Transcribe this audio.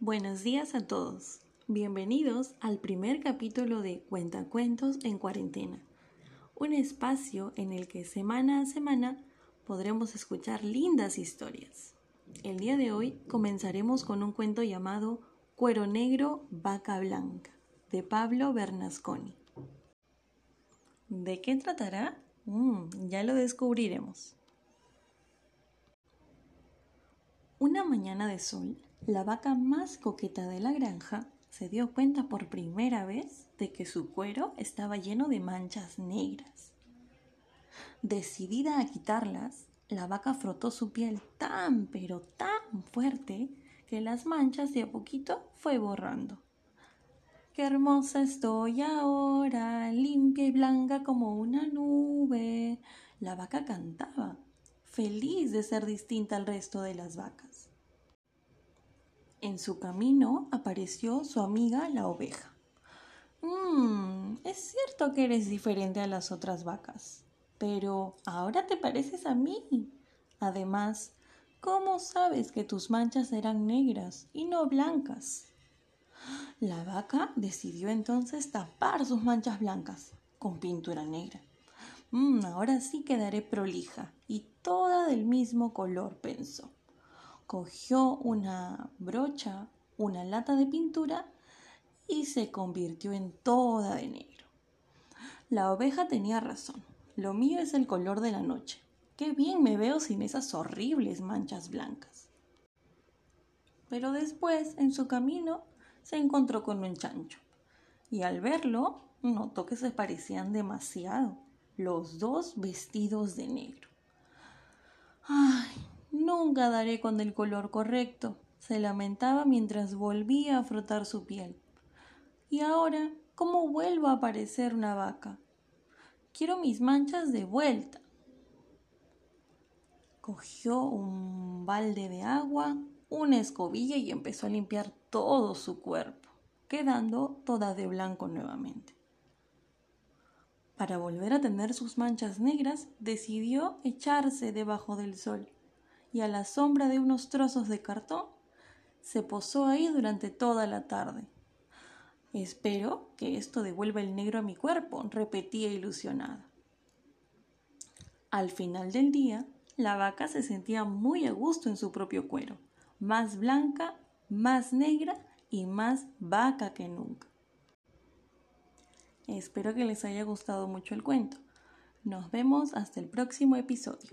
Buenos días a todos. Bienvenidos al primer capítulo de Cuentacuentos en cuarentena, un espacio en el que semana a semana podremos escuchar lindas historias. El día de hoy comenzaremos con un cuento llamado Cuero Negro, Vaca Blanca, de Pablo Bernasconi. ¿De qué tratará? Mm, ya lo descubriremos. Una mañana de sol, la vaca más coqueta de la granja se dio cuenta por primera vez de que su cuero estaba lleno de manchas negras. Decidida a quitarlas, la vaca frotó su piel tan pero tan fuerte que las manchas de a poquito fue borrando. Qué hermosa estoy ahora, limpia y blanca como una nube. La vaca cantaba, feliz de ser distinta al resto de las vacas. En su camino apareció su amiga la oveja. Mmm, es cierto que eres diferente a las otras vacas, pero ahora te pareces a mí. Además, ¿cómo sabes que tus manchas eran negras y no blancas? La vaca decidió entonces tapar sus manchas blancas con pintura negra. Mm, ahora sí quedaré prolija y toda del mismo color, pensó. Cogió una brocha, una lata de pintura y se convirtió en toda de negro. La oveja tenía razón. Lo mío es el color de la noche. Qué bien me veo sin esas horribles manchas blancas. Pero después, en su camino, se encontró con un chancho. Y al verlo, notó que se parecían demasiado, los dos vestidos de negro. Ay, nunca daré con el color correcto, se lamentaba mientras volvía a frotar su piel. Y ahora, ¿cómo vuelvo a parecer una vaca? Quiero mis manchas de vuelta. Cogió un balde de agua, una escobilla y empezó a limpiar todo su cuerpo, quedando toda de blanco nuevamente. Para volver a tener sus manchas negras, decidió echarse debajo del sol y a la sombra de unos trozos de cartón se posó ahí durante toda la tarde. Espero que esto devuelva el negro a mi cuerpo, repetía ilusionada. Al final del día, la vaca se sentía muy a gusto en su propio cuero más blanca, más negra y más vaca que nunca. Espero que les haya gustado mucho el cuento. Nos vemos hasta el próximo episodio.